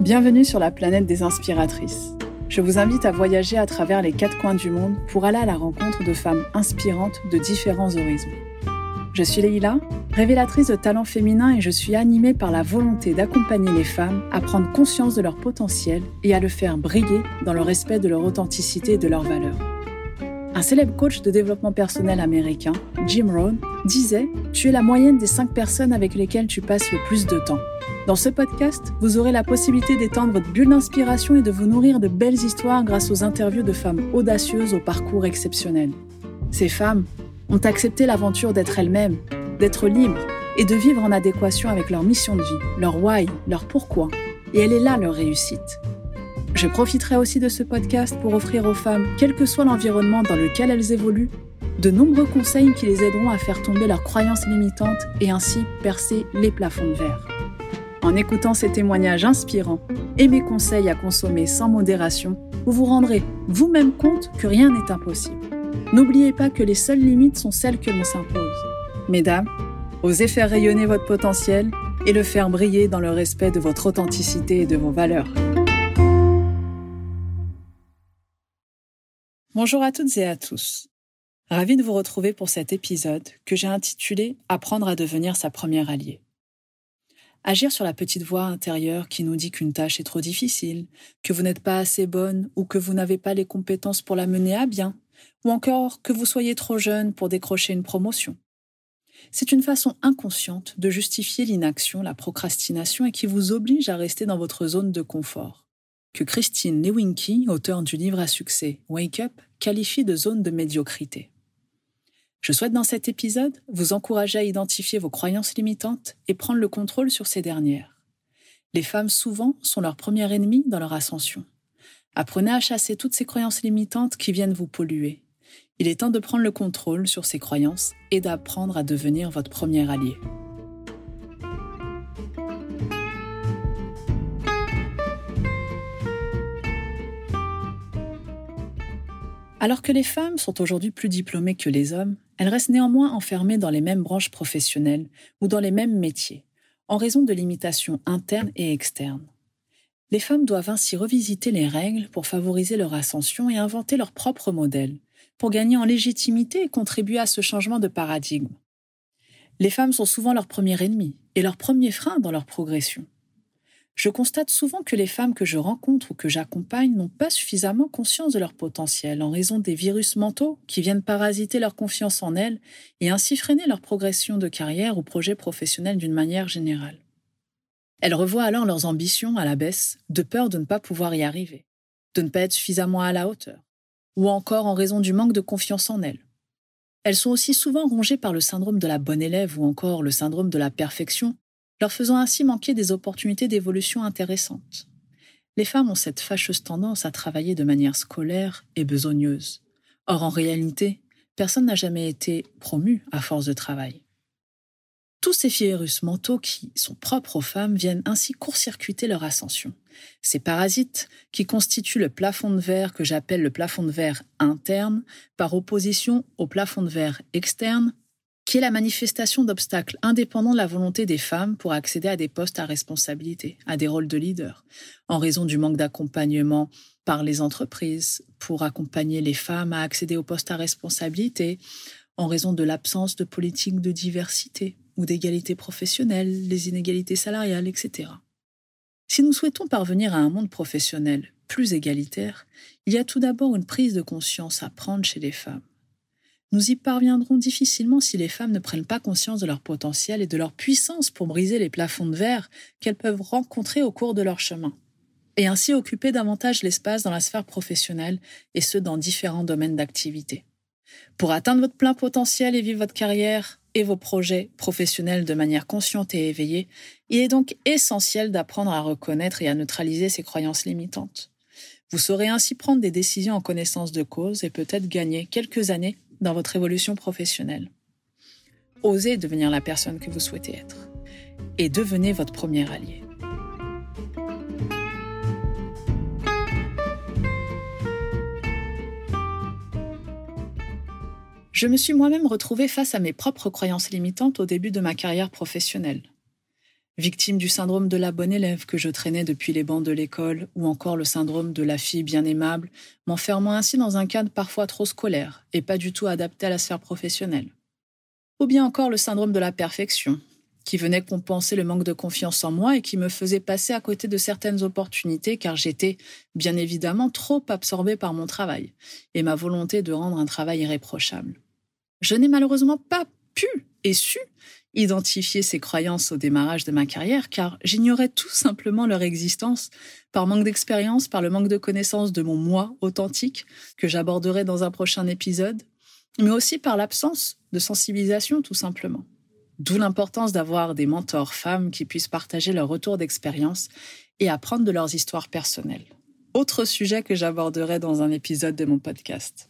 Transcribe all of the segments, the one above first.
Bienvenue sur la planète des inspiratrices. Je vous invite à voyager à travers les quatre coins du monde pour aller à la rencontre de femmes inspirantes de différents horizons. Je suis Leïla, révélatrice de talents féminins et je suis animée par la volonté d'accompagner les femmes à prendre conscience de leur potentiel et à le faire briller dans le respect de leur authenticité et de leurs valeurs. Un célèbre coach de développement personnel américain, Jim Rohn, disait Tu es la moyenne des cinq personnes avec lesquelles tu passes le plus de temps. Dans ce podcast, vous aurez la possibilité d'étendre votre bulle d'inspiration et de vous nourrir de belles histoires grâce aux interviews de femmes audacieuses au parcours exceptionnel. Ces femmes ont accepté l'aventure d'être elles-mêmes, d'être libres et de vivre en adéquation avec leur mission de vie, leur why, leur pourquoi. Et elle est là leur réussite. Je profiterai aussi de ce podcast pour offrir aux femmes, quel que soit l'environnement dans lequel elles évoluent, de nombreux conseils qui les aideront à faire tomber leurs croyances limitantes et ainsi percer les plafonds de verre. En écoutant ces témoignages inspirants et mes conseils à consommer sans modération, vous vous rendrez vous-même compte que rien n'est impossible. N'oubliez pas que les seules limites sont celles que l'on s'impose. Mesdames, osez faire rayonner votre potentiel et le faire briller dans le respect de votre authenticité et de vos valeurs. Bonjour à toutes et à tous. Ravi de vous retrouver pour cet épisode que j'ai intitulé Apprendre à devenir sa première alliée. Agir sur la petite voix intérieure qui nous dit qu'une tâche est trop difficile, que vous n'êtes pas assez bonne ou que vous n'avez pas les compétences pour la mener à bien, ou encore que vous soyez trop jeune pour décrocher une promotion. C'est une façon inconsciente de justifier l'inaction, la procrastination et qui vous oblige à rester dans votre zone de confort, que Christine Lewinky, auteure du livre à succès Wake Up, qualifie de zone de médiocrité. Je souhaite dans cet épisode vous encourager à identifier vos croyances limitantes et prendre le contrôle sur ces dernières. Les femmes souvent sont leur première ennemie dans leur ascension. Apprenez à chasser toutes ces croyances limitantes qui viennent vous polluer. Il est temps de prendre le contrôle sur ces croyances et d'apprendre à devenir votre premier allié. Alors que les femmes sont aujourd'hui plus diplômées que les hommes, elles restent néanmoins enfermées dans les mêmes branches professionnelles ou dans les mêmes métiers, en raison de limitations internes et externes. Les femmes doivent ainsi revisiter les règles pour favoriser leur ascension et inventer leur propre modèle, pour gagner en légitimité et contribuer à ce changement de paradigme. Les femmes sont souvent leur premier ennemi et leur premier frein dans leur progression je constate souvent que les femmes que je rencontre ou que j'accompagne n'ont pas suffisamment conscience de leur potentiel en raison des virus mentaux qui viennent parasiter leur confiance en elles et ainsi freiner leur progression de carrière ou projet professionnel d'une manière générale. Elles revoient alors leurs ambitions à la baisse de peur de ne pas pouvoir y arriver, de ne pas être suffisamment à la hauteur, ou encore en raison du manque de confiance en elles. Elles sont aussi souvent rongées par le syndrome de la bonne élève ou encore le syndrome de la perfection leur faisant ainsi manquer des opportunités d'évolution intéressantes. Les femmes ont cette fâcheuse tendance à travailler de manière scolaire et besogneuse. Or, en réalité, personne n'a jamais été promu à force de travail. Tous ces virus mentaux qui sont propres aux femmes viennent ainsi court-circuiter leur ascension. Ces parasites, qui constituent le plafond de verre que j'appelle le plafond de verre interne, par opposition au plafond de verre externe, qui est la manifestation d'obstacles indépendants de la volonté des femmes pour accéder à des postes à responsabilité, à des rôles de leader, en raison du manque d'accompagnement par les entreprises pour accompagner les femmes à accéder aux postes à responsabilité, en raison de l'absence de politique de diversité ou d'égalité professionnelle, les inégalités salariales, etc. Si nous souhaitons parvenir à un monde professionnel plus égalitaire, il y a tout d'abord une prise de conscience à prendre chez les femmes nous y parviendrons difficilement si les femmes ne prennent pas conscience de leur potentiel et de leur puissance pour briser les plafonds de verre qu'elles peuvent rencontrer au cours de leur chemin, et ainsi occuper davantage l'espace dans la sphère professionnelle, et ce dans différents domaines d'activité. Pour atteindre votre plein potentiel et vivre votre carrière et vos projets professionnels de manière consciente et éveillée, il est donc essentiel d'apprendre à reconnaître et à neutraliser ces croyances limitantes. Vous saurez ainsi prendre des décisions en connaissance de cause et peut-être gagner quelques années dans votre évolution professionnelle. Osez devenir la personne que vous souhaitez être et devenez votre premier allié. Je me suis moi-même retrouvée face à mes propres croyances limitantes au début de ma carrière professionnelle. Victime du syndrome de la bonne élève que je traînais depuis les bancs de l'école, ou encore le syndrome de la fille bien aimable, m'enfermant ainsi dans un cadre parfois trop scolaire et pas du tout adapté à la sphère professionnelle. Ou bien encore le syndrome de la perfection, qui venait compenser le manque de confiance en moi et qui me faisait passer à côté de certaines opportunités car j'étais, bien évidemment, trop absorbée par mon travail et ma volonté de rendre un travail irréprochable. Je n'ai malheureusement pas pu et su identifier ces croyances au démarrage de ma carrière car j'ignorais tout simplement leur existence par manque d'expérience, par le manque de connaissance de mon moi authentique que j'aborderai dans un prochain épisode, mais aussi par l'absence de sensibilisation tout simplement. D'où l'importance d'avoir des mentors femmes qui puissent partager leur retour d'expérience et apprendre de leurs histoires personnelles. Autre sujet que j'aborderai dans un épisode de mon podcast.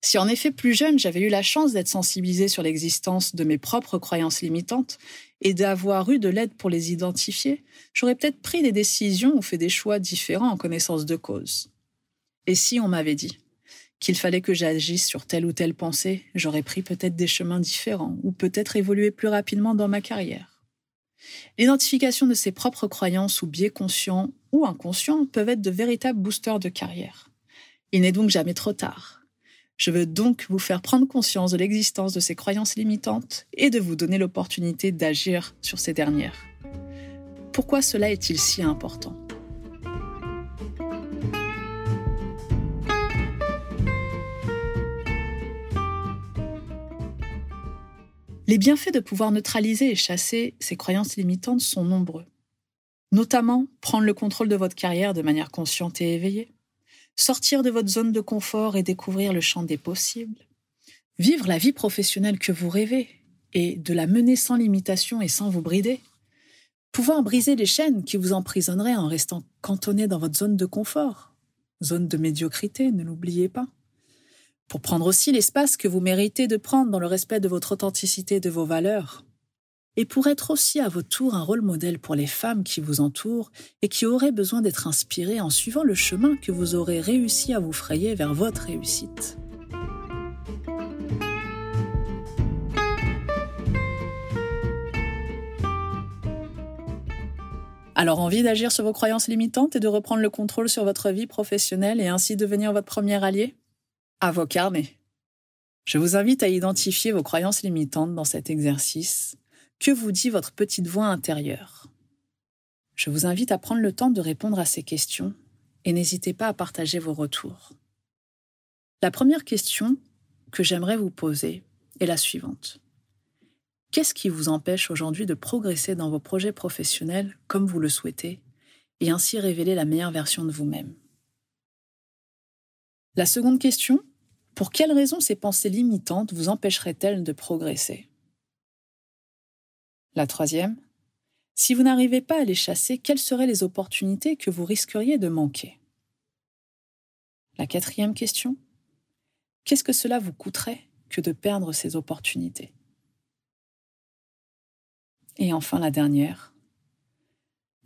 Si en effet plus jeune, j'avais eu la chance d'être sensibilisée sur l'existence de mes propres croyances limitantes et d'avoir eu de l'aide pour les identifier, j'aurais peut-être pris des décisions ou fait des choix différents en connaissance de cause. Et si on m'avait dit qu'il fallait que j'agisse sur telle ou telle pensée, j'aurais pris peut-être des chemins différents ou peut-être évolué plus rapidement dans ma carrière. L'identification de ses propres croyances ou biais conscients ou inconscients peuvent être de véritables boosters de carrière. Il n'est donc jamais trop tard. Je veux donc vous faire prendre conscience de l'existence de ces croyances limitantes et de vous donner l'opportunité d'agir sur ces dernières. Pourquoi cela est-il si important? Les bienfaits de pouvoir neutraliser et chasser ces croyances limitantes sont nombreux. Notamment prendre le contrôle de votre carrière de manière consciente et éveillée, sortir de votre zone de confort et découvrir le champ des possibles, vivre la vie professionnelle que vous rêvez et de la mener sans limitation et sans vous brider, pouvoir briser les chaînes qui vous emprisonneraient en restant cantonné dans votre zone de confort, zone de médiocrité, ne l'oubliez pas, pour prendre aussi l'espace que vous méritez de prendre dans le respect de votre authenticité et de vos valeurs, et pour être aussi à votre tour un rôle modèle pour les femmes qui vous entourent et qui auraient besoin d'être inspirées en suivant le chemin que vous aurez réussi à vous frayer vers votre réussite. Alors envie d'agir sur vos croyances limitantes et de reprendre le contrôle sur votre vie professionnelle et ainsi devenir votre premier allié? À vos carnets. Je vous invite à identifier vos croyances limitantes dans cet exercice que vous dit votre petite voix intérieure? Je vous invite à prendre le temps de répondre à ces questions et n'hésitez pas à partager vos retours. La première question que j'aimerais vous poser est la suivante. Qu'est-ce qui vous empêche aujourd'hui de progresser dans vos projets professionnels comme vous le souhaitez et ainsi révéler la meilleure version de vous-même? La seconde question, pour quelles raisons ces pensées limitantes vous empêcheraient-elles de progresser? La troisième, si vous n'arrivez pas à les chasser, quelles seraient les opportunités que vous risqueriez de manquer? La quatrième question, qu'est-ce que cela vous coûterait que de perdre ces opportunités? Et enfin la dernière,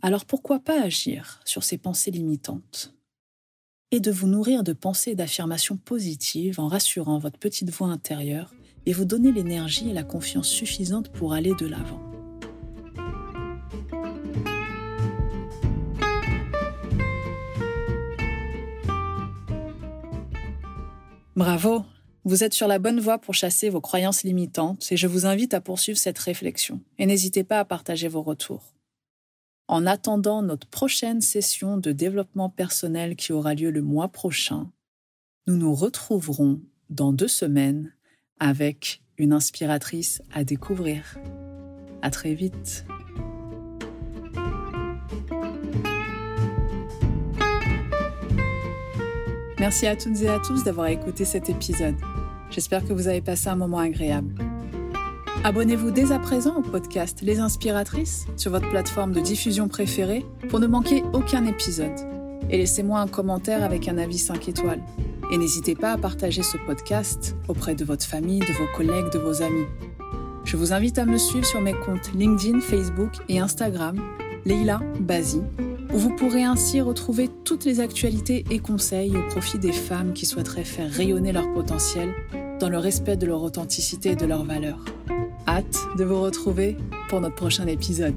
alors pourquoi pas agir sur ces pensées limitantes et de vous nourrir de pensées et d'affirmations positives en rassurant votre petite voix intérieure et vous donner l'énergie et la confiance suffisante pour aller de l'avant? Bravo, vous êtes sur la bonne voie pour chasser vos croyances limitantes et je vous invite à poursuivre cette réflexion et n'hésitez pas à partager vos retours. En attendant notre prochaine session de développement personnel qui aura lieu le mois prochain, nous nous retrouverons dans deux semaines avec une inspiratrice à découvrir. À très vite. Merci à toutes et à tous d'avoir écouté cet épisode. J'espère que vous avez passé un moment agréable. Abonnez-vous dès à présent au podcast Les Inspiratrices sur votre plateforme de diffusion préférée pour ne manquer aucun épisode. Et laissez-moi un commentaire avec un avis 5 étoiles. Et n'hésitez pas à partager ce podcast auprès de votre famille, de vos collègues, de vos amis. Je vous invite à me suivre sur mes comptes LinkedIn, Facebook et Instagram, Leila Bazi, où vous pourrez ainsi retrouver toutes les actualités et conseils au profit des femmes qui souhaiteraient faire rayonner leur potentiel dans le respect de leur authenticité et de leurs valeurs. Hâte de vous retrouver pour notre prochain épisode.